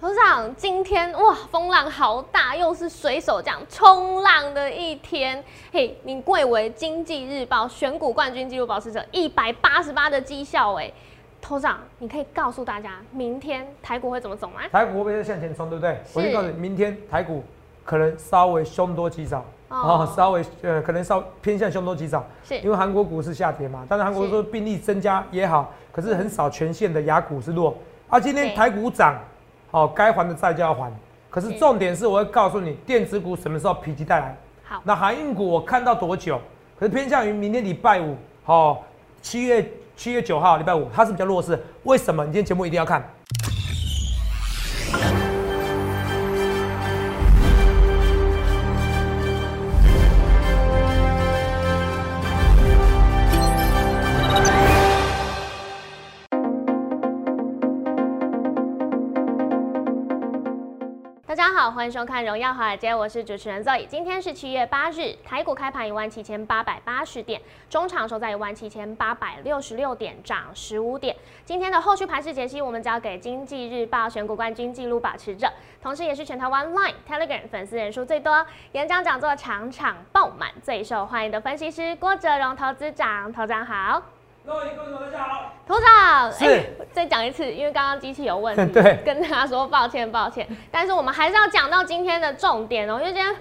头事长，今天哇，风浪好大，又是水手这样冲浪的一天。嘿，你贵为经济日报选股冠军纪录保持者，一百八十八的绩效哎。头事长，你可以告诉大家，明天台股会怎么走吗？台股会不会向前冲，对不对？我先告诉你，明天台股可能稍微凶多吉少，哦，稍微呃，可能稍偏向凶多吉少，是因为韩国股市下跌嘛。但是韩国说病例增加也好，可是很少全线的雅股是弱。啊，今天台股涨。好，该还的债就要还。可是重点是，我会告诉你，电子股什么时候否极带来？好，那航运股我看到多久？可是偏向于明天礼拜五，好，七月七月九号礼拜五，它是比较弱势。为什么？你今天节目一定要看。欢迎收看《荣耀华尔街》，我是主持人 Zoe。今天是七月八日，台股开盘一万七千八百八十点，中场收在一万七千八百六十六点，涨十五点。今天的后续盘势解析，我们交给《经济日报》选股冠军纪录保持者，同时也是全台湾 Line、Telegram 粉丝人数最多、演讲讲座场场爆满、最受欢迎的分析师郭哲荣投资长。投长好。各位观众大家好，头长，是。再讲一次，因为刚刚机器有问题，对，跟大家说抱歉抱歉，但是我们还是要讲到今天的重点哦，因为今天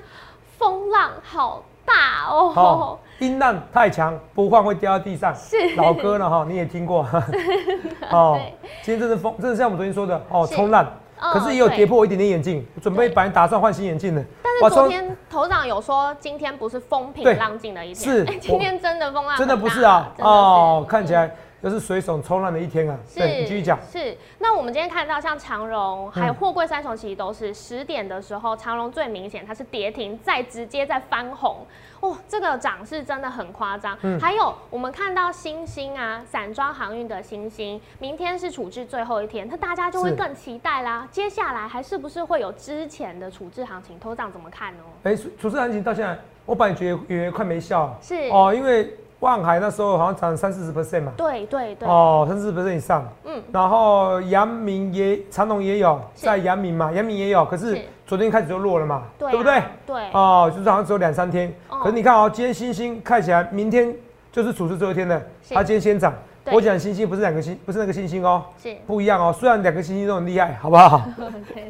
风浪好大哦，音浪太强，不换会掉到地上，是。老歌了哈，你也听过，哦，今天真的风，真的像我们昨天说的哦，冲浪。可是也有跌破我一点点眼镜，准备把你打算换新眼镜的。但是昨天头长有说，今天不是风平浪静的一天，是 今天真的风浪真的不是啊，哦，看起来。又是水手冲浪的一天啊！对，你继续讲。是，那我们今天看到像长荣还有货柜三雄，其实都是十点的时候，长荣最明显，它是跌停，再直接再翻红，哦，这个涨势真的很夸张。嗯。还有我们看到星星啊，散装航运的星星，明天是处置最后一天，那大家就会更期待啦。接下来还是不是会有之前的处置行情？头涨怎么看呢？哎，处置行情到现在，我本来觉得以为快没效。是。哦，因为。望海那时候好像涨三四十 percent 嘛，对对对，哦，三四十 percent 以上，嗯，然后阳明也长隆也有在阳明嘛，阳明也有，可是昨天开始就弱了嘛，对不对？对，哦，就是好像只有两三天，可是你看哦，今天星星看起来明天就是处置最后一天的，它今天先涨，我讲星星不是两个星，不是那个星星哦，是。不一样哦，虽然两个星星都很厉害，好不好？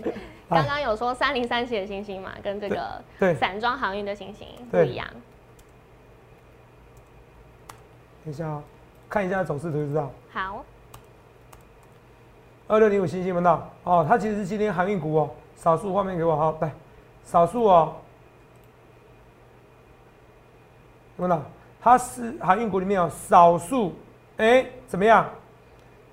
刚刚有说三零三七的星星嘛，跟这个对。散装航运的星星不一样。等一下哦，看一下走势图就知道。好，二六零五星星闻到哦，它其实是今天航运股哦，少数画面给我。好来，少数哦，闻到？它是航运股里面有少数，哎，怎么样？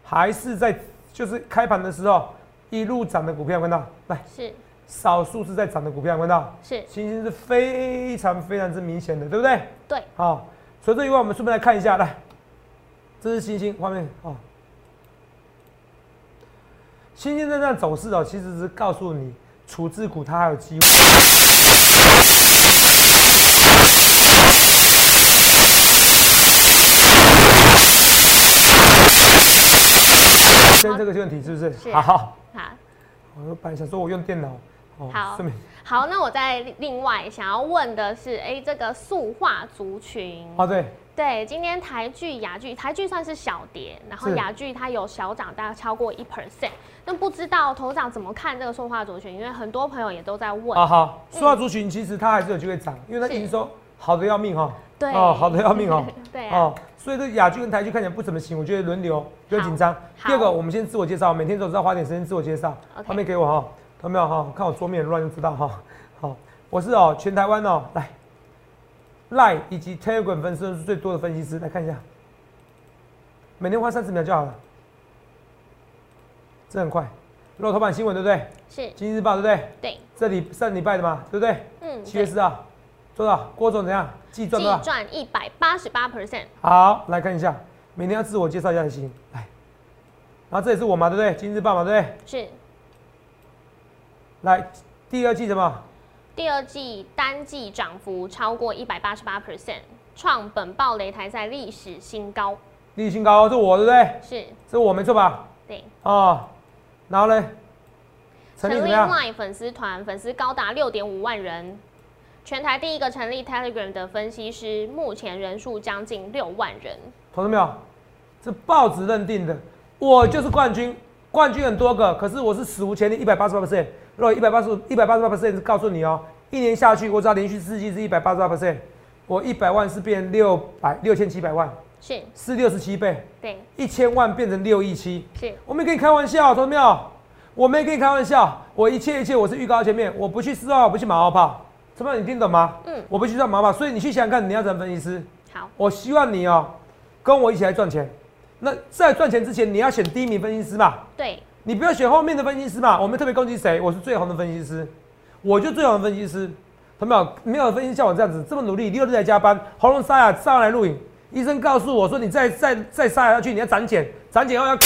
还是在就是开盘的时候一路涨的股票闻到？来，是。少数是在涨的股票闻到，是。星星是非常非常之明显的，对不对？对，好。所以这一块我们顺便来看一下，来，这是星星画面哦。星星在这走势哦，其实是告诉你，处置股它还有机会。先这个问题是不是？好，好。好我本来想说我用电脑。好，好，那我再另外想要问的是，哎，这个塑化族群啊，对，对，今天台剧、雅剧，台剧算是小跌，然后雅剧它有小涨，大概超过一 percent。那不知道头长怎么看这个塑化族群？因为很多朋友也都在问。啊，好，塑化族群其实它还是有机会涨，因为它营收好的要命哈。对，哦，好的要命哦。对哦，所以这雅剧跟台剧看起来不怎么行，我觉得轮流不要紧张。第二个，我们先自我介绍，每天都知道花点时间自我介绍。画面给我哈。有没有哈？看我桌面乱就知道哈。好，我是哦，全台湾哦，来，Line 以及 Telegram 分析是最多的分析师，来看一下，每天花三十秒就好了，这很快。露头版新闻对不对？是。今日报对不对？对。这里上礼拜的嘛，对不对？嗯。七月四号，做到？郭总怎样？计赚多少？计赚一百八十八 percent。好，来看一下，每天要自我介绍一下才行。来，然后这也是我嘛，对不对？今日报嘛，对不对？是。来，第二季什么？第二季单季涨幅超过一百八十八 percent，创本报擂台赛历史新高。历史新高，是我对不对？是，是我没错吧？对。哦，然后呢？成立成立怎么样？Line 粉丝团，粉丝高达六点五万人，全台第一个成立 Telegram 的分析师，目前人数将近六万人。同志没有？这报纸认定的，我就是冠军，冠军很多个，可是我是史无前例，一百八十八 percent。如果一百八十一百八十八 percent 告诉你哦，一年下去，我只要连续四季是一百八十八 percent，我一百万是变六百六千七百万，是，是六十七倍，对，一千万变成六亿七。是，我没跟你开玩笑，同志没有？我没跟你开玩笑，我一切一切我是预告前面，我不去四号，我不去马后炮，怎么样？你听懂吗？嗯，我不去赚马后炮，所以你去想想看，你要怎么分析师？好，我希望你哦，跟我一起来赚钱。那在赚钱之前，你要选第一名分析师吧，对，你不要选后面的分析师嘛。我们特别攻击谁？我是最红的分析师，我就最红的分析师。同没有？没有分析像我这样子这么努力，六日在加班，喉咙沙哑上来录影。医生告诉我说，你再再再沙哑下去，你要长茧，长茧后要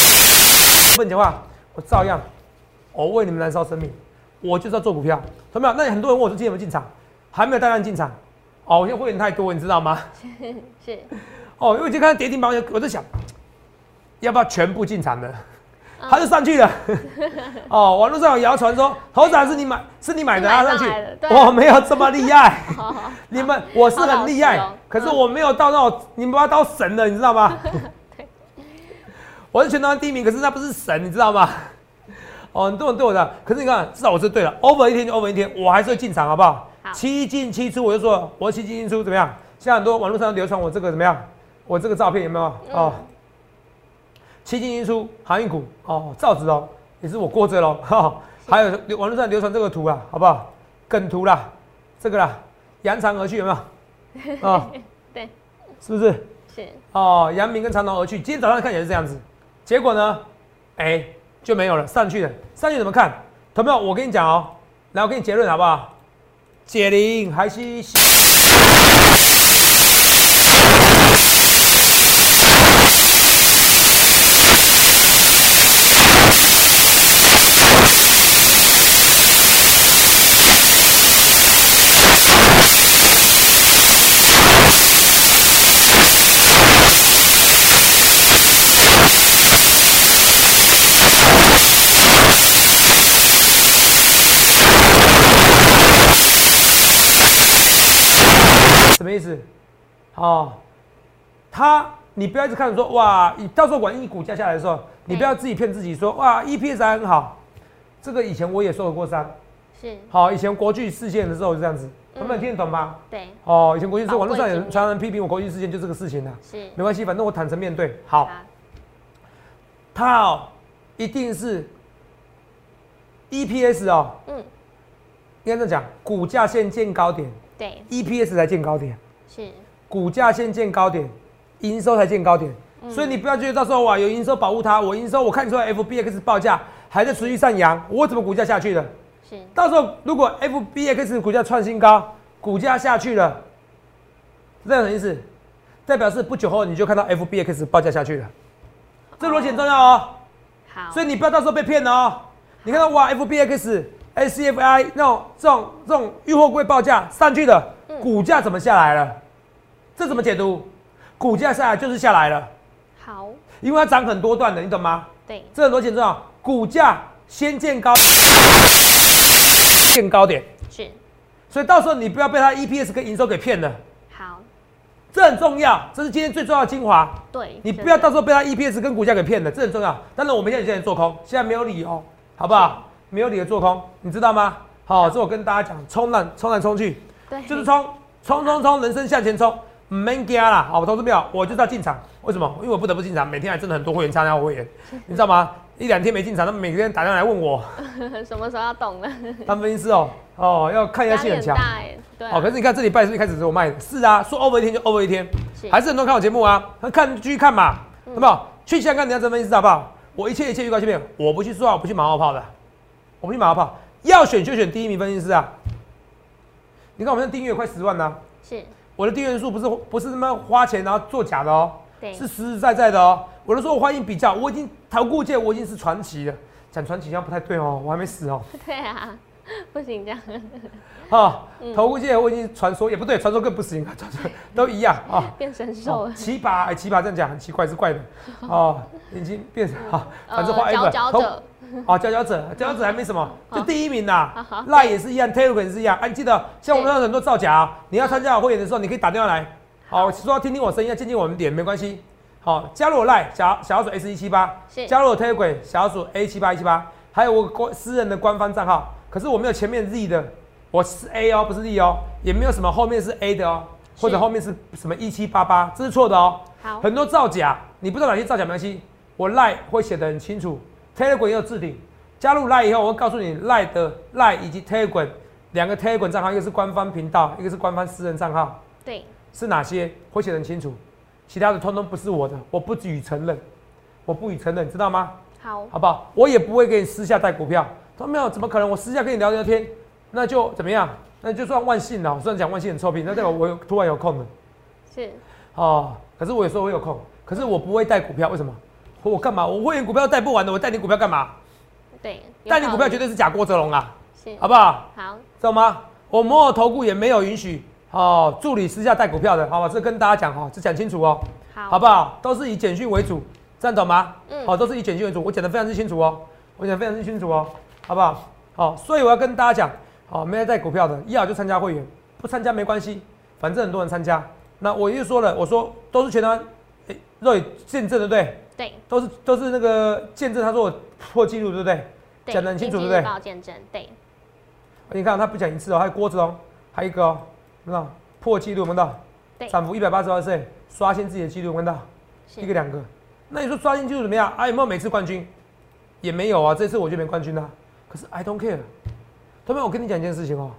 不能讲话，我照样，我为你们燃烧生命，我就是要做股票，同没有？那很多人问我说今天有没有进场，还没有大量进场。哦，我现在会员太多，你知道吗？是，哦，因为就看到跌停板，我就想，要不要全部进场的？嗯他就上去了。哦，网络上有谣传说，头涨是你买，是你买的啊，上去我没有这么厉害，你们我是很厉害可是我没有到那种你们把我当神了，你知道吗？我是全台湾第一名，可是那不是神，你知道吗？哦，很多人对我的，可是你看，至少我是对了，over 一天就 over 一天，我还是会进场，好不好？好七进七出，我就说我七进七出怎么样？现在很多网络上流传我这个怎么样？我这个照片有没有？哦，七进七出航运股哦，造纸哦，也是我过着喽，哈、还有流网络上流传这个图啊，好不好？梗图啦，这个啦，扬长而去有没有？啊、对，是不是？是，哦，阳明跟长隆而去，今天早上看起来是这样子，结果呢，哎、就没有了，上去了，上去怎么看？同没有？我跟你讲哦，来，我给你结论好不好？解铃还须系。意思？哦，他你不要一直看着说哇，你到时候万一股价下来的时候，你不要自己骗自己说哇 EPS 还很好。这个以前我也受过伤。是，好，以前国巨事件的时候就这样子，他们嗯听得懂吗？对，哦，以前国巨事宝贵网络上有经验。常常批评我国巨事件就这个事情的、是，没关系，反正我坦诚面对。好，好，它哦一定是 EPS 哦，嗯，应该这样讲，股价先见高点。对，，EPS 才见高点。是，股价先见高点，营收才见高点。嗯所以你不要觉得到时候哇有营收保护它，我营收我看出来 FBX 报价还在持续上扬，我怎么股价下去了？是，到时候如果 FBX 股价创新高，股价下去了，这样什么意思？代表是不久后你就看到 FBX 报价下去了，这逻辑很重要哦。好，所以你不要到时候被骗了哦。你看到哇，FBX、ACFI 那种这种这种预货柜报价上去的，嗯股价怎么下来了？这怎么解读？股价下来就是下来了，好，因为它涨很多段的，你懂吗？对，这很多钱重要，股价先见高，见高点，是，所以到时候你不要被它 EPS 跟营收给骗了，好，这很重要，这是今天最重要的精华。对，你不要到时候被它 EPS 跟股价给骗了，这很重要。当然，我们现在现在做空，现在没有理由，好不好？没有理由做空，你知道吗？好，这我跟大家讲，冲浪冲来冲去，对，就是冲冲冲冲，人生向前冲，没惊啦。好，我投资票，我就是要进场，为什么？因为我不得不进场，每天还真的很多会员参加我会员，你知道吗？一两天没进场，他们每天打电话来问我，什么时候要动了？他们分析师哦，哦，要看一下性很强。对啊，哦，可是你看这礼拜是不是一开始是我卖的？是啊，说 over 一天就 over 一天，是还是很多人看我节目啊，那看继续看嘛，嗯好不好？去想想看你要怎么分析师好不好？我一切一切预告前面，我不去说话，我不去马后炮的，我不去马后炮，要选就选第一名分析师啊！你看我们现在订阅快十万呢、是，我的订阅数不是不是他妈花钱然后做假的哦，是实实在在的哦。我都说我欢迎比较，我已经投顾界我已经是传奇了，讲传奇好像不太对哦，我还没死哦。对啊，不行这样，啊，嗯投顾界我已经传说也不对，传说更不行，传说都一样啊。变神兽哦了，奇葩，哎，奇葩这样讲很奇怪，是怪的。哦，已经变成好，反正花呃 ever 投佼佼者，好，佼佼者，佼佼者还没什么，就第一名呐。赖也是一样，Telegram 也是一样。哎，记得像我们有很多造假，你要参加我会员的时候，你可以打电话来。好，说要听听我声音，要见见我们脸没关系。好，加入我赖小小鼠 S 一七八，加入我 Telegram 小鼠 A 七八一七八，还有我官私人的官方账号。可是我没有前面 Z 的，我是 A 哦，不是 Z 哦，也没有什么后面是 A 的哦，或者后面是什么一七八八，这是错的哦。好，很多造假，你不知道哪些造假没关系，我赖会写的很清楚，Telegram 也有置顶。加入赖以后，我会告诉你赖的赖以及 Telegram 两个 Telegram 账号，一个是官方频道，一个是官方私人账号。对。是哪些会写很清楚，其他的通通不是我的，我不予承认，我不予承认，知道吗？好，好不好？我也不会给你私下带股票，他没有，怎么可能？我私下跟你聊聊天，那就怎么样？那就算万幸了。虽然讲万幸很臭屁，那代表我有突然有空了。是。哦，可是我有时候我有空，可是我不会带股票，为什么？我干嘛？我会员股票带不完的，我带你股票干嘛？对，带你股票绝对是假郭泽龙啊，好不好？好，知道吗？我摩尔投顾也没有允许。哦，助理私下带股票的，好吧，这跟大家讲哈，这讲清楚哦，好，好不好？都是以简讯为主，这样懂吗？嗯，好，都是以简讯为主，我讲的非常之清楚哦，我讲非常之清楚哦，好不好？好，所以我要跟大家讲，好，没有带股票的，要就参加会员，不参加没关系，反正很多人参加。那我又说了，我说都是全台，哎，肉眼见证，对不对？对，都是都是那个见证，他说我破纪录，对不对？讲的很清楚，对不对？见证，对。你看他不讲一次哦，还有郭子龙，还有一个哦。看到破纪录，看到涨幅一百八十八岁，刷新自己的纪录，看到一个两个。那你说刷新纪录怎么样？啊，有没有每次冠军？也没有啊，这次我就没冠军啦。可是 I don't care。同学我跟你讲一件事情哦，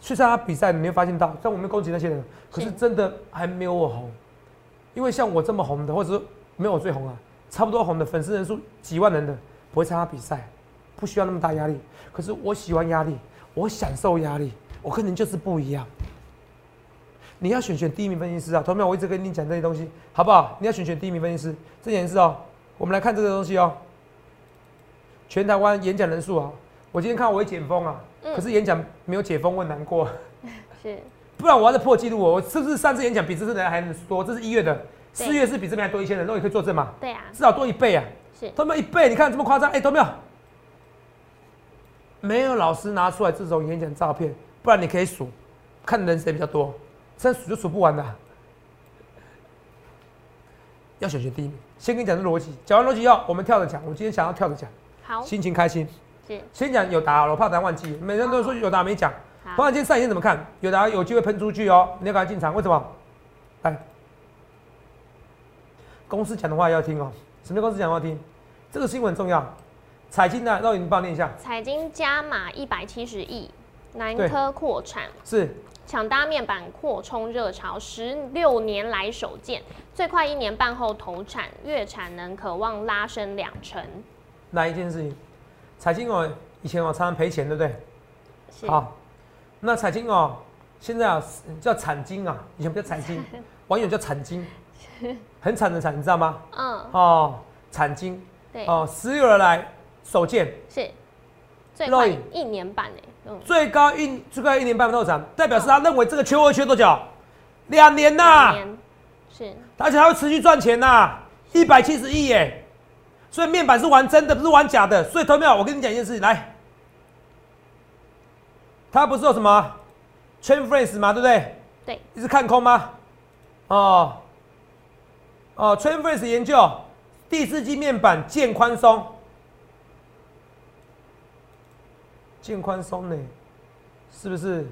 去参加比赛，你没有发现到，像我们攻击那些人，可是真的还没有我红。因为像我这么红的，或者是没有我最红啊，差不多红的粉丝人数几万人的，不会参加比赛，不需要那么大压力。可是我喜欢压力，我享受压力，我跟人就是不一样。你要选选第一名分析师啊，同学们，我一直跟你讲这些东西，好不好？你要选选第一名分析师，这件事哦。我们来看这个东西哦。全台湾演讲人数啊，我今天看我会解封啊，可是演讲没有解封，我难过。是，不然我要再破纪录哦。我是不是上次演讲比这次人还能多？这是一月的，四月是比这边还多一千人，那也可以作证嘛？对啊，至少多一倍啊。是，都没有一倍，你看这么夸张？哎，都没有，没有老师拿出来这种演讲照片，不然你可以数，看人谁比较多。这数就数不完的，要选选第一名。先跟你讲这逻辑，讲完逻辑以后，我们跳着讲。我今天想要跳着讲，好，心情开心。是，先讲有答，我怕大家忘记。每人都说有答没讲。突然间上线怎么看？有的有机会喷出去哦，你要赶快进场。为什么？来，公司讲的话要听哦。什么公司讲的话听？这个新闻很重要。彩金呢？让你帮我念一下。彩金加码一百七十亿，南科扩产是。抢搭面板扩充热潮，十六年来首见，最快一年半后投产，月产能可望拉升两成。哪一件事情？彩金哦，以前我常常赔钱，对不对？是。好，那彩金哦，现在啊叫产金啊，以前不叫彩金，网友叫产金，很惨的惨，你知道吗？嗯。哦，产金。对。哦，十六来首见。是。最快一年半诶。最高一最高一年半不产，代表是他认为这个缺货缺多久？两年呐，是，而且他会持续赚钱呐，一百七十亿耶，所以面板是玩真的，不是玩假的。所以投票，我跟你讲一件事情，来，他不是说什么 train friends 吗？对不对？对，一直看空吗？哦，哦，train friends 研究第四季面板渐宽松。渐宽松呢，是不是？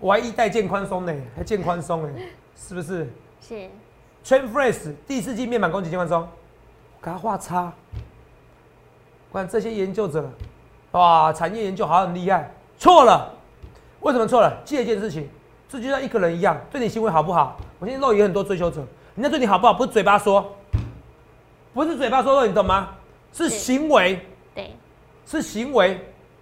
我还一代渐宽松呢，还渐宽松呢，是不是？是。Train Fresh 第四季面板供给渐宽松，给他画叉。看这些研究者，哇，产业研究好像很厉害。错了，为什么错了？记得一件事情，这就像一个人一样，对你行为好不好？我现在肉也很多追求者，人家对你好不好？不是嘴巴说，不是嘴巴说肉，你懂吗？是行为。对。是行为。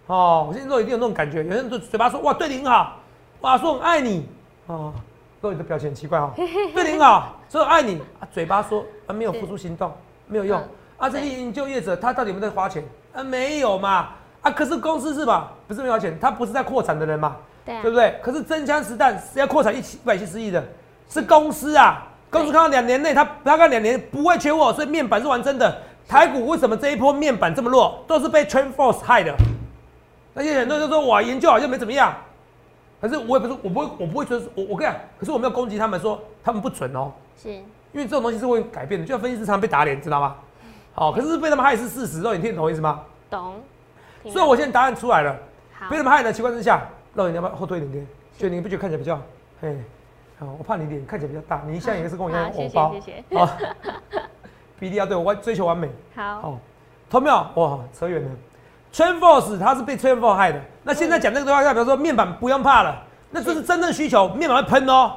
哦，我现在肉一定有那种感觉，有人都嘴巴说哇对你很好，哇说很爱你，哦，肉眼的表情很奇怪哦，对你很好，说爱你，啊嘴巴说啊没有付出行动，没有用，啊这些研究业者他到底有没有在花钱？啊没有嘛，啊可是公司是吧？不是没有钱，他不是在扩产的人嘛，对，对不对？可是真枪实弹是要扩产一七一百七十亿的，是公司啊，公司看到两年内他大概两年不会缺货，所以面板是玩真的，台股为什么这一波面板这么弱，都是被 Trend Force 害的。那些很多人都说哇，研究好像没怎么样，可是我也不是，我不会，我不会说，我我跟你讲，可是我没有攻击他们说他们不准哦，是，因为这种东西是会改变的，就像分析师常被打脸，知道吗？好，可是被他们害是事实，哦你听懂意思吗？懂。所以我现在答案出来了，被他们害的情况之下，肉你要不要后退一点？点？就你不觉得看起来比较，嘿，好，我怕你脸看起来比较大，你现在也是跟我一样偶包，谢谢，好，比例要对，我追求完美，好，好，同没有？哇，扯远了。Trend Force 它是被 Trend Force 害的，那现在讲这个的话，代表说面板不用怕了，那这是真正需求，面板会喷哦。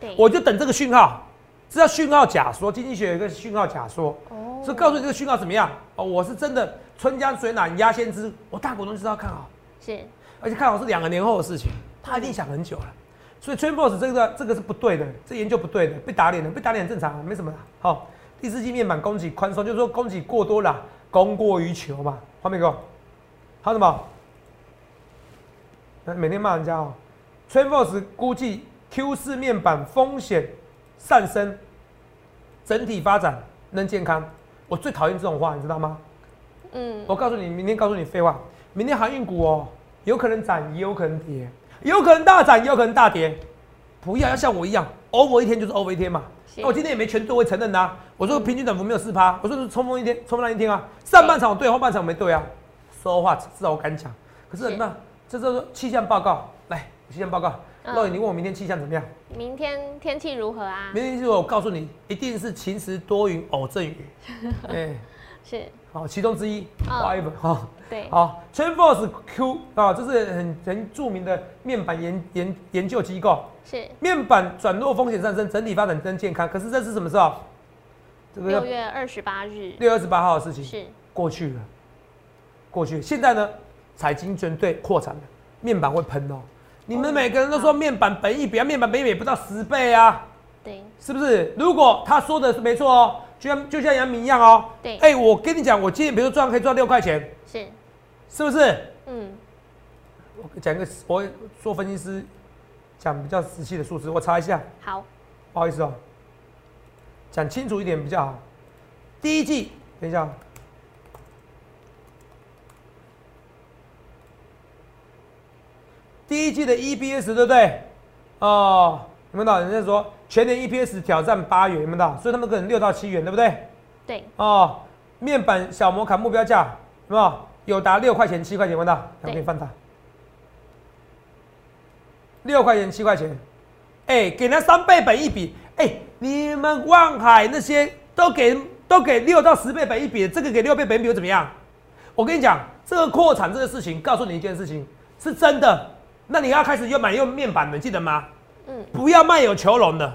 对，我就等这个讯号，这叫讯号假说，经济学有一个讯号假说，哦，所以告诉你这个讯号怎么样。哦，我是真的春江水暖鸭先知，我大股东就知道看好，是，而且看好是两个年后的事情，他一定想很久了，所以 Trend Force 这个这个是不对的，这研究不对的，被打脸了，被打脸很正常，没什么的。好，第四季面板供给宽松，就是说供给过多了，供过于求嘛，画面给我。好什么？每天骂人家哦。Travis 估计 Q 四面板风险上升，整体发展能健康。我最讨厌这种话，你知道吗？嗯。我告诉你，明天告诉你废话。明天航运股哦，有可能涨，也有可能跌，有可能大涨，也有可能大跌。不要要像我一样，over 一天就是 over 一天嘛。那我今天也没全对，会承认的。我说平均涨幅没有四趴，我说是冲锋一天，冲锋那一天啊。上半场我对，后半场我没对啊。说话至少我敢讲，可是那这是气象报告，来气象报告，洛雨，你问我明天气象怎么样？明天天气如何啊？明天气我告诉你，一定是晴时多云偶阵雨。哎，是好，其中之一，画一本哈。对，好，TrendForce Q 啊，这是很很著名的面板研研研究机构。是面板转弱风险上升，整体发展真健康。可是这是什么时候？这个六月二十八日。六月二十八号的事情是过去了。过去，现在呢？财经军队扩产了，面板会喷哦。你们每个人都说面板本益比啊，面板本益比不到十倍啊，对，是不是？如果他说的是没错哦，就像就像杨明一样哦，对。哎，我跟你讲，我今天比如说赚可以赚六块钱，是，是不是？嗯。我讲一个，我做分析师讲比较仔细的数字，我查一下。好。不好意思哦，讲清楚一点比较好。第一季，等一下。第一季的 EBS 对不对？哦，你们老？人家说全年 EPS 挑战八元，有没有到？所以他们可能六到七元，对不对？对。哦，面板小摩卡目标价是吧有？有达六块钱、七块钱，有没有到？两边放大。六块钱、七块钱，哎，给那三倍本一比，哎，你们望海那些都给都给六到十倍本一比，这个给六倍本一比又怎么样？我跟你讲，这个扩产这个事情，告诉你一件事情，是真的。那你要开始又买用面板的，记得吗？嗯，不要卖有求龙的，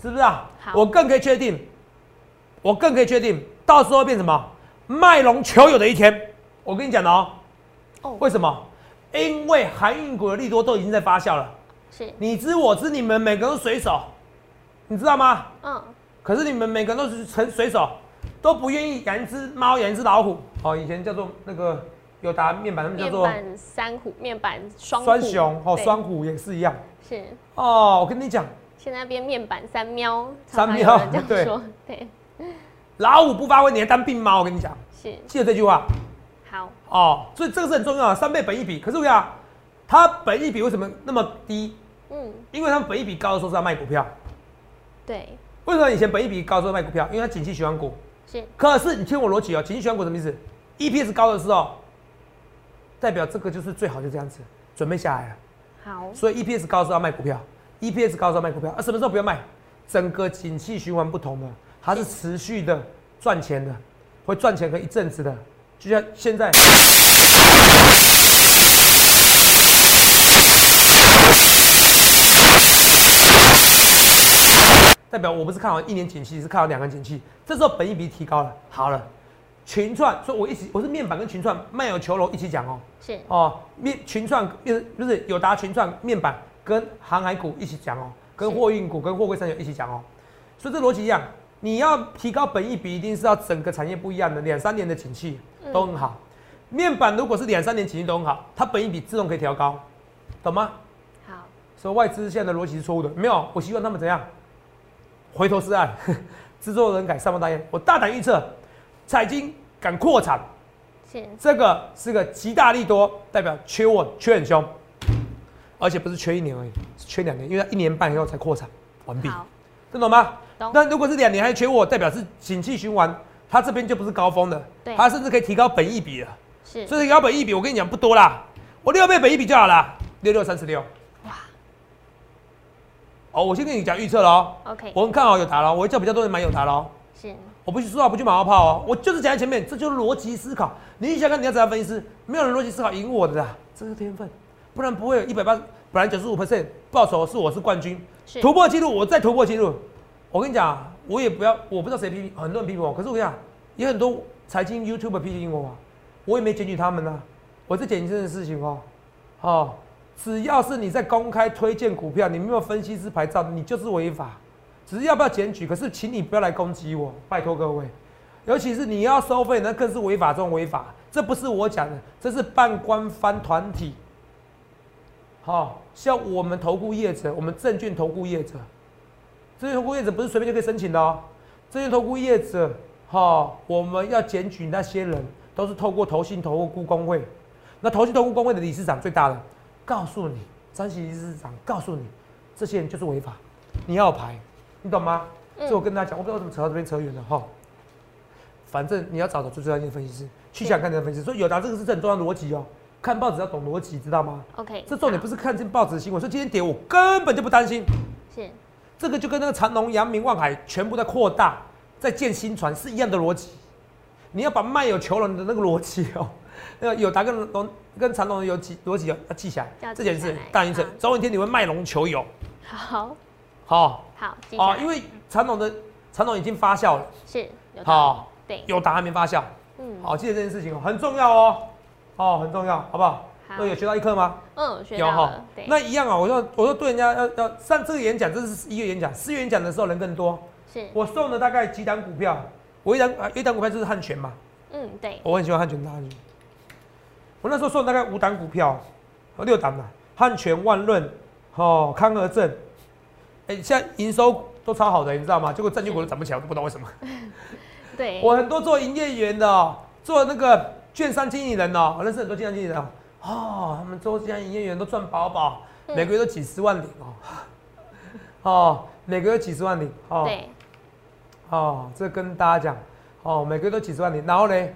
是不是啊？好，我更可以确定，我更可以确定，到时候变什么卖龙求有的一天。我跟你讲哦，哦，为什么？因为航运股的利多都已经在发酵了。是，你知我知，你们每个人都水手，你知道吗？嗯。可是你们每个人都是成水手，都不愿意养一只猫，养一只老虎。哦，以前叫做那个。有打面板，他们叫做面板三虎，面板双双雄哦，双虎也是一样。是哦，我跟你讲，现在变面板三喵，三喵这样说，对。老虎不发威，你还当病猫？我跟你讲，是记得这句话。好哦，所以这个是很重要啊，三倍本一比。可是我讲，它本一比为什么那么低？嗯，因为他们本一比高的时候是要卖股票。对。为什么以前本一比高的时候卖股票？因为它景气喜欢股。是。可是你听我逻辑哦，景气喜欢股什么意思？EPS 高的时候。代表这个就是最好就这样子准备下来了，好，所以 EPS 高时候要卖股票，EPS 高时候卖股票，啊，什么时候不要卖？整个景气循环不同的，它是持续的赚钱的，会赚钱个一阵子的，就像现在，代表我不是看好一年景气，是看好两个景气，这时候本益比提高了，好了。群创，所以我一起我是面板跟群创卖有求楼一起讲哦，是。哦，面群创就是就是友达群创面板跟航海股一起讲哦，跟货运股跟货柜三雄一起讲哦，所以这逻辑一样，你要提高本益比，一定是要整个产业不一样的，两三年的景气都很好，面板如果是两三年景气都很好，它本益比自动可以调高，懂吗？好，所以外资现在的逻辑是错误的，没有，我希望他们怎样，回头是岸，制作人改善方大焉，我大胆预测。彩金敢扩产，是。这个是个极大利多，代表缺货缺很凶，而且不是缺一年而已，是缺两年，因为它一年半以后才扩产完毕，好，听懂吗？懂。那如果是两年还缺货，代表是景气循环，它这边就不是高峰的，对。它甚至可以提高本益比了。是。所以提高本益比，我跟你讲不多啦，我六倍本益比就好了，六六三十六。哇。哦，我先跟你讲预测了哦，，OK，我很看好有达了，我会叫比较多人买有达了哦。是我不去说话，不去马后炮哦，我就是讲在前面，这就是逻辑思考。你想看你要怎样分析师，没有人逻辑思考赢我的啦，这是天分，不然不会有一百八，本来九十五 percent 报酬是我是冠军，突破纪录，我再突破纪录。我跟你讲，我也不要，我不知道谁批评，很多人批评我，可是我跟你讲，也很多财经 YouTube 批评我啊，我也没检举他们呐、我在检举这件事情哦，哦，只要是你在公开推荐股票，你没有分析师牌照，你就是违法。只是要不要检举，可是请你不要来攻击我，拜托各位。尤其是你要收费，那更是违法中违法。这不是我讲的，这是半官方团体。好、像我们投顾业者，我们证券投顾业者，证券投顾业者不是随便就可以申请的哦。证券投顾业者，哈、我们要检举那些人，都是透过投信投顾工会。那投信投顾工会的理事长最大的，告诉你，张喜理事长告诉你，这些人就是违法，你要排，你懂吗？嗯所以我跟大家讲，我不知道怎么扯到这边扯远了哈。反正你要找到最专业的分析师，去想看你的分析师。所以友达这个是很重要的逻辑哦。看报纸要懂逻辑，知道吗？OK，这重点不是是看这报纸新闻，说今天跌我根本就不担心。是这个就跟那个长隆、阳明、望海全部在扩大，在建新船是一样的逻辑。你要把卖有求人的那个逻辑哦，那个友达跟龙跟长隆的有几逻辑要要记起来要。记这件事大原则好，总有一天你会卖龙求友，好好好哦，因为传统的传统已经发酵了，是好，对，有达还没发酵，嗯。好，记得这件事情哦，很重要哦，哦，很重要，好不好？好。那有学到一课吗？嗯学有哈。到了，对，那一样啊，我说我说对人家要要上这个演讲，这是一月演讲，四月演讲的时候人更多，是。我送了大概几档股票，我一档啊一档股票就是汉泉嘛，嗯对。我很喜欢汉泉大汉泉。我那时候送大概五档股票，哦六档嘛，汉泉、万润、哦康和正，哎、现在营收都超好的，你知道吗？结果证券股都涨不起来，我都不知道为什么。对，我很多做营业员的、哦，做那个券商经理人哦，我认识很多券商经理人哦，哦他们做这样营业员都赚饱饱，嗯每个月都几十万领哦，哦，每个月几十万领哦。对哦，这跟大家讲，哦，每个月都几十万领，然后呢，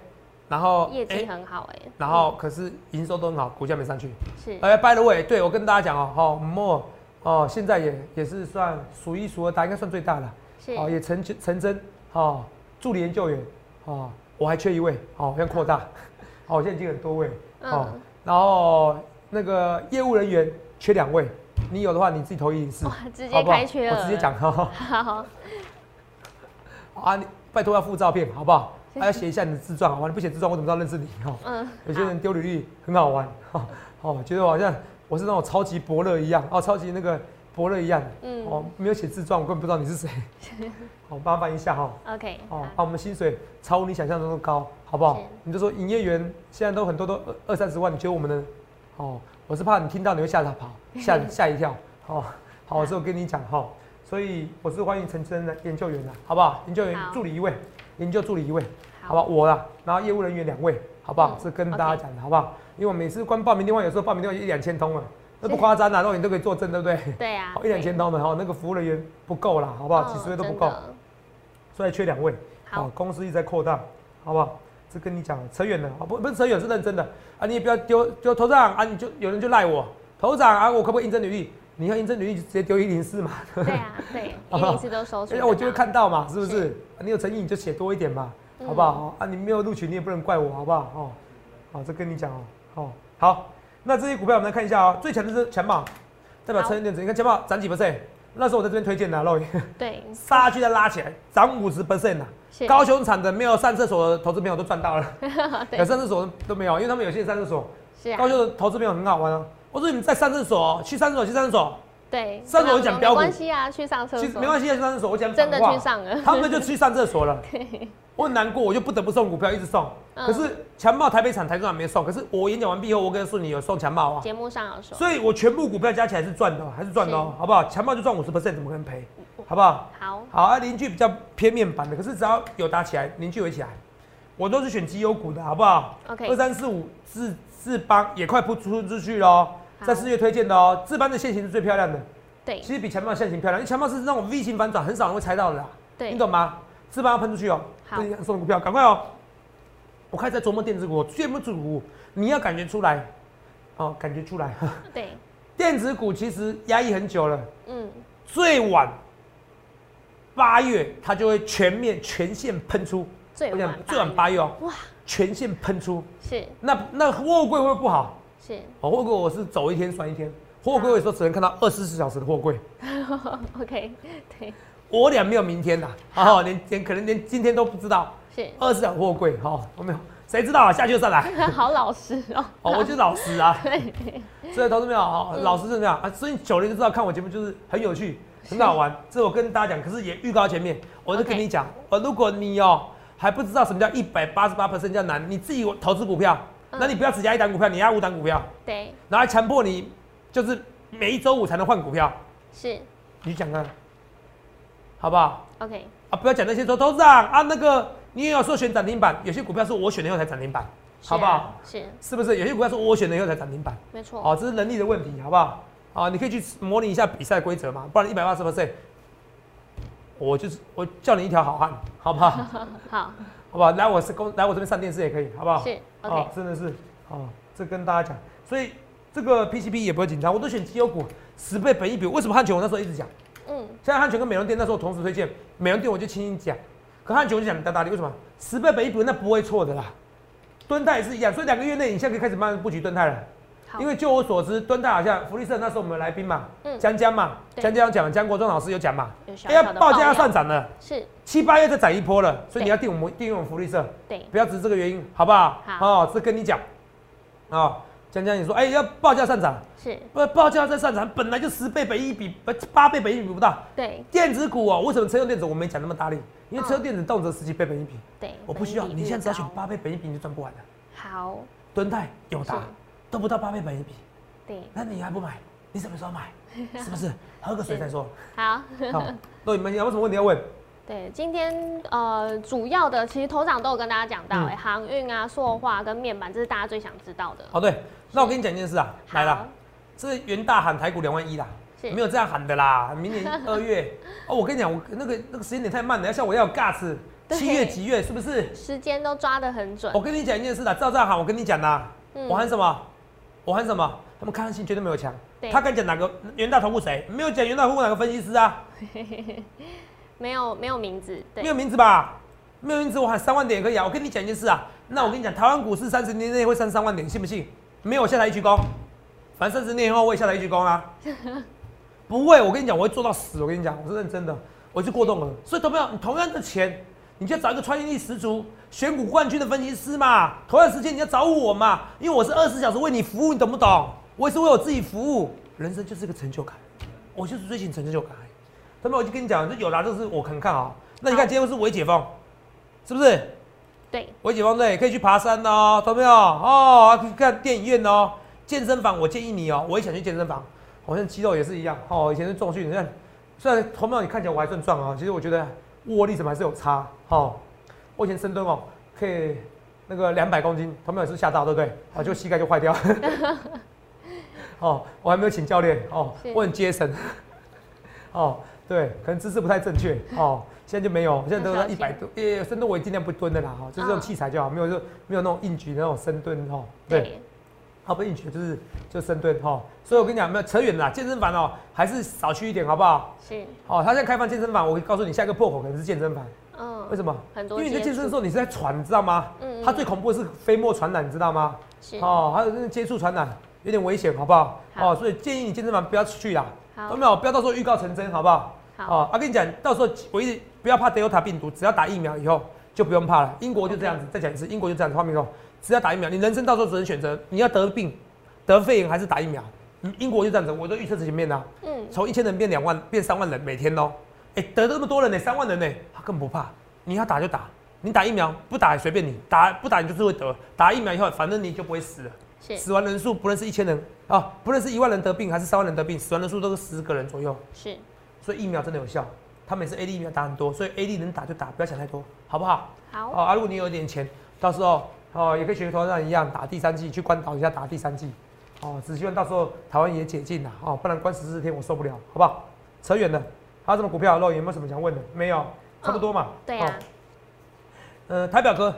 然后业绩很好哎，然后可是营收都很好，股价没上去。是哎、by the way，对我跟大家讲哦，哦，莫哦，现在也也是算数一数二大，应该算最大的，是。哦，也成成真，哦，助理研究员，哦，我还缺一位，哦，要扩大，哦，我现在已经很多位，哦，嗯然后那个业务人员缺两位，你有的话你自己投一零四，哇直接开缺了，我直接讲，哈哈。好。啊，你拜托要附照片，好不好？还要写一下你的自传，好吗？你不写自传，我怎么知道认识你？哦，嗯。有些人丢履历很好玩，哦，哦，觉得我好像我是那种超级伯乐一样，哦，超级那个伯乐一样，嗯哦，没有写自传，我根本不知道你是谁。好，麻烦一下哈，好 OK 哦，啊，我们薪水超乎你想象中的高，好不好？你就说营业员现在都很多都二二三十万，你觉得我们呢？哦，我是怕你听到你会吓他跑，吓吓一跳。哦，好，所以我跟你讲哈，所以我是欢迎陈真的研究员的，好不好？研究员助理一位，研究助理一位，好不好？我啦，然后业务人员两位，好不好？嗯这跟大家讲的好不好？因为我每次光报名电话，有时候报名电话一两千通了，那不夸张啦，那你都可以作证，对不对？对啊，一两千通的哈，那个服务人员不够啦，好不好？哦几十位都不够，所以缺两位。好哦，公司一直在扩大，好不好？这跟你讲，扯远了啊，不不是扯远，是认真的啊！你也不要丢丢头长啊，你就有人就赖我头长啊，我可不可以应征履历？你要应征履历就直接丢一零四嘛，对啊 对，一零四都收取得到，哎我就会看到嘛，是不是？你有诚意你就写多一点嘛，嗯好不好？啊，你没有录取你也不能怪我，好不好？哦，好，这跟你讲哦，哦，好，那这些股票我们来看一下哦，最强的是强茂，代表好成人电子，你看强茂涨几 percent？那时候我在这边推荐的，肉对杀去再拉起来，涨五十 percent 呐。是高雄产的没有上厕所的投资朋友都赚到了，有对上厕所都没有，因为他们有些人上厕所。是啊高雄的投资朋友很好玩哦。我说你们在上厕所，去上厕所，去上厕所，对，上次我讲标没股关系啊，去上厕所，没关系啊，去上厕所。我讲真的去上了，他们就去上厕所了。我很难过，我就不得不送股票，一直送。嗯可是强茂台北厂、台中厂没送，可是我演讲完毕后，我跟顺你有送强茂啊，节目上有说，所以我全部股票加起来是赚的，还是赚的哦，好不好？强茂就赚五十 percent，怎么可能赔？好不好？好好啊，邻居比较偏面板的，可是只要有打起来，邻居会起来。我都是选绩优股的，好不好？OK。二三四五智智邦也快不出出去喽，在四月推荐的哦。智邦的线型是最漂亮的，对，其实比强茂线型漂亮，因为强茂是那种 V 型反转，很少人会猜到的，对，你懂吗？智邦要喷出去哦，好，送股票，赶快哦。我开始在琢磨电子股，电子股你要感觉出来，哦，感觉出来。对，电子股其实压抑很久了，嗯，最晚八月它就会全面全线喷出，最晚最晚八月哦，哇，全线喷出，是，那那货柜会不会不好？是，哦，货柜我是走一天算一天，货柜有时候只能看到二十四小时的货柜。OK，对，我俩没有明天呐，好，连连可能连今天都不知道。是二十两货柜，好，我没有，谁知道啊？下去就再来。好老实哦。哦，我就是老实啊。对。所以投资没有好，老实是这样啊。所以九零就知道看我节目就是很有趣，很好玩。这我跟大家讲，可是也预告前面，我就跟你讲，呃，如果你哦还不知道什么叫一百八十八 percent 叫难，你自己投资股票，那你不要只压一档股票，你压五档股票。对。然后强迫你就是每一周五才能换股票。是。你讲啊，好不好？OK。啊，不要讲那些说投资长啊那个。你也要说选涨停板，有些股票是我选了以后才涨停板，好不好？是，是不是？有些股票是我选了以后才涨停板，没错。哦，这是能力的问题，好不好？啊，你可以去模拟一下比赛规则嘛，不然一百八十 percent，我就是我叫你一条好汉，好不好？好，好不好？来我是公来我这边上电视也可以，好不好？是，OK，真的是，哦，这跟大家讲，所以这个 PCP 也不会紧张，我都选绩优股，十倍本一比，为什么汉泉我那时候一直讲？嗯，现在汉泉跟美容店那时候同时推荐，美容店我就轻轻讲。可汉九就讲大大力，为什么十倍本一比那不会错的啦？敦泰也是一样，所以两个月内你现在可以开始慢慢布局敦泰了。因为就我所知，敦泰好像福利社那时候我们来宾嘛，江江嘛，江江讲江国忠老师有讲嘛，哎呀报价要上涨了，是七八月再涨一波了，所以你要订我们订阅我们福利社，对，不要只是这个原因，好不好？好，哦，这跟你讲，啊。江江，你说，哎，要报价上涨，是不？报价在上涨，本来就十倍本一比，八倍本一比不到。对，电子股哦，为什么车用电子我没讲那么大力？因为车用电子动辄十几倍本一比。对，我不需要，你现在只要选八倍本一比，你就赚不完了。好，敦泰、友达都不到八倍本一比。对，那你还不买？你什么时候买？是不是？喝个水再说。好，好，那你们有什么问题要问？对，今天呃，主要的其实头长都有跟大家讲到，哎，航运啊、塑化跟面板，这是大家最想知道的。哦，对，那我跟你讲一件事啊，来了，这元大喊台股两万一啦，没有这样喊的啦，明年 二月哦，我跟你讲，我那个那个时间点太慢了，要像我要有 gas，七月几月是不是？时间都抓得很准。我跟你讲一件事啦，照这样喊，我跟你讲啦，我喊什么？我喊什么？他们看性绝对没有强，他敢讲哪个元大投顾谁？没有讲元大投顾哪个分析师啊？没有没有名字，没有名字吧？没有名字，我喊三万点也可以啊。我跟你讲一件事啊，那我跟你讲，台湾股市三十年内会上三万点，信不信？没有下台一鞠躬，反正三十年后我也下台一鞠躬啊。不会，我跟你讲，我会做到死。我跟你讲，我是认真的，我是过动了。所以，同样，你同样的钱，你就找一个穿越力十足、选股冠军的分析师嘛。同样时间你要找我嘛，因为我是二十四小时为你服务，你懂不懂？我也是为我自己服务。人生就是一个成就感，我就是追求成就感。他们我就跟你讲，这有啦，这是我很看好。那你看今天是微解封，是不是？对，微解封对，可以去爬山哦，懂没有？哦，可以看电影院哦，健身房我建议你哦，我也想去健身房。好像肌肉也是一样哦，以前是重训，你看，虽然头毛你看起来我还算壮啊，其实我觉得握力什么还是有差。哦，我以前深蹲哦，可以那个两百公斤，头毛也是吓到，对不对？啊，就膝盖就坏掉。哦，我还没有请教练哦，我很节省。哦。对，可能姿势不太正确哦。现在就没有，现在都在一百多。诶，深蹲我也尽量不蹲的啦，哈，就是用器材就好，没有就没有那种硬举那种深蹲哈。对，好不硬举就是就深蹲哈。所以我跟你讲，没有扯远了，健身房哦，还是少去一点好不好？是。哦，他现在开放健身房，我会告诉你，下一个破口可能是健身房。嗯。为什么？很多。因为你在健身的时候你是在喘，你知道吗？嗯。它最恐怖的是飞沫传染，你知道吗？是。哦，还有那个接触传染，有点危险，好不好？哦，所以建议你健身房不要去啦。好。没有，不要到时候预告成真，好不好？好，我跟你讲，到时候我一直不要怕 Delta 病毒，只要打疫苗以后就不用怕了。英国就这样子，再讲一次，英国就这样子。画面说，只要打疫苗，你人生到时候只能选择你要得病、得肺炎还是打疫苗。英国就这样子，我都预测前面的。嗯，从一千人变两万，变三万人每天哦。哎，得这么多人呢，三万人呢，他更不怕。你要打就打，你打疫苗不打随便你，打不打你就是会得。打疫苗以后，反正你就不会死了。死亡人数不论是一千人啊，不论是一万人得病还是三万人得病，死亡人数都是十个人左右。是。所以疫苗真的有效，他每次 A D 疫苗打很多，所以 A D 能打就打，不要想太多，好不好？好。啊，如果你有点钱，到时候哦也可以学投资人一样打第三季，去关岛一下打第三季。哦，只希望到时候台湾也解禁了哦，不然关十四天我受不了，好不好？扯远了，还有什么股票？肉有没有什么想问的？没有，差不多嘛。对呀。呃，台表哥，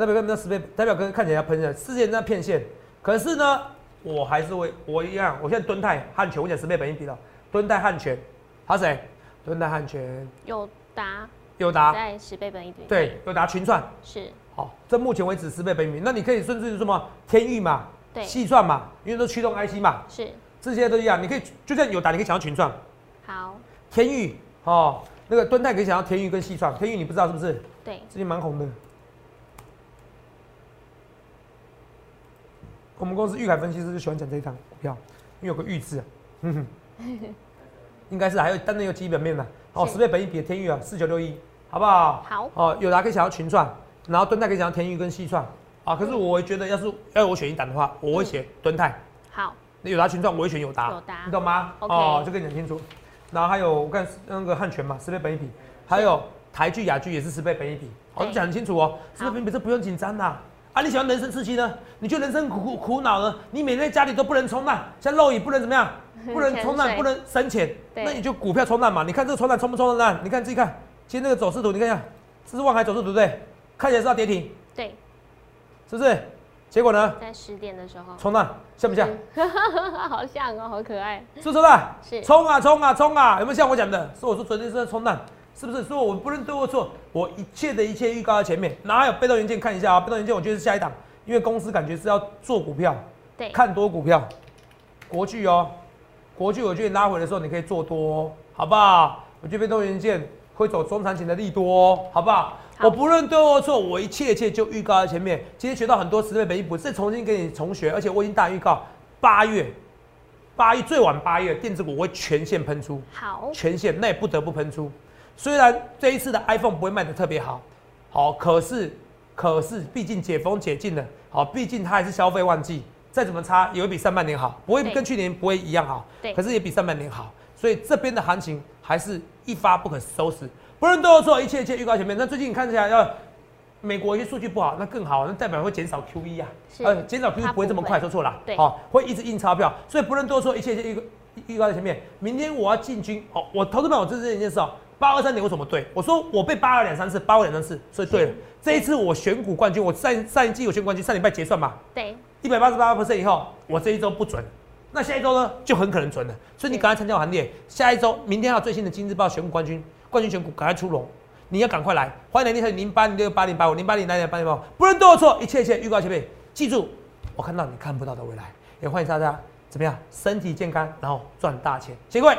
台表跟那十倍，代表跟看起来要喷的，世界那骗线，可是呢，我还是会我一样，我现在蹲泰汉泉，我讲十倍本一比了，蹲泰汉泉，他谁？蹲泰汉泉。有达。有达。在十倍本一比。对，有达群创。是。好，这目前为止十倍本一比，那你可以甚至是什么天域嘛？对细算嘛，因为都驱动 IC 嘛，是这些都一样。你可以就算有达，你可以想要群创。好。天域哦，那个蹲泰可以想要天域跟细创。天域你不知道是不是？对。最近蛮红的。我们公司玉凯分析师就喜欢讲这一档股票，因为有个玉字。嗯哼。应该是还有，但那有基本面的。哦，十倍本一比的天域啊，四九六一，好不好？好。哦，有达可以想要群创，然后敦泰可以想要天域跟细创。啊，可是我觉得，要是要我选一档的话，我会选敦泰。好，那友达群创我会选友达。友达，你懂吗？哦，就跟你讲清楚。然后还有我看那个汉泉嘛，十倍本一比，还有台剧、雅剧也是十倍本一比。我讲很清楚哦，十倍本一比这不用紧张的。啊，你喜欢人生刺激呢？你觉得人生苦苦恼呢？你每天在家里都不能冲浪，像肉也不能怎么样，不能冲浪，不能生钱，那你就股票冲浪嘛。你看这个冲浪冲不冲得浪？你看自己看，今天那个走势图，你看一下，这是望海走势图对不对？看起来是要跌停。对。是不是？结果呢？在十点的时候冲浪像不像？好像哦，好可爱。是不是？是。冲啊冲啊冲啊！有没有像我讲的？是我说昨天是在冲浪，是不是？所以我不论对或错，我一切的一切预告在前面。哪有被动元件？看一下啊，被动元件我觉得是下一档，因为公司感觉是要做股票，对，看多股票。国巨哦，国巨我觉得拉回的时候你可以做多，好不好？我觉得被动元件会走中长线的利多，好不好？我不论对或错，我一切一切就预告在前面。今天学到很多十倍本益比，再重新给你重学，而且我已经大预告八月，八月最晚八月电子股会全线喷出。好，全线那也不得不喷出。虽然这一次的 iPhone 不会卖的特别好，好，可是可是毕竟解封解禁了，好，毕竟它还是消费旺季，再怎么差也会比上半年好，不会跟去年不会一样好，对，可是也比上半年好，所以这边的行情还是一发不可收拾。不论都有错，一切一切预告前面。那最近看起来要美国一些数据不好，那更好，那代表会减少 QE 啊，呃，减少 QE 不会这么快，说错了，对，好，会一直印钞票。所以不论多说，一切一切预预告在前面。明天我要进军，哦，我投资朋友这是一件事哦。八二三点为什么对？我说我被八二两三次，八二两三次，所以对了。这一次我选股冠军，我上上一季我选冠军，上礼拜结算嘛，对，一百八十八 percent 以后，我这一周不准，那下一周呢就很可能准了。所以你赶快参加我行列，下一周明天还有最新的金日报选股冠军。冠军选股赶快出笼，你要赶快来！欢迎来电零八零六八零八五零八零零零八零八五，不论对或错，一切一切预告前辈，记住，我看到你看不到的未来。也欢迎大家怎么样，身体健康，然后赚大钱。谢谢各位，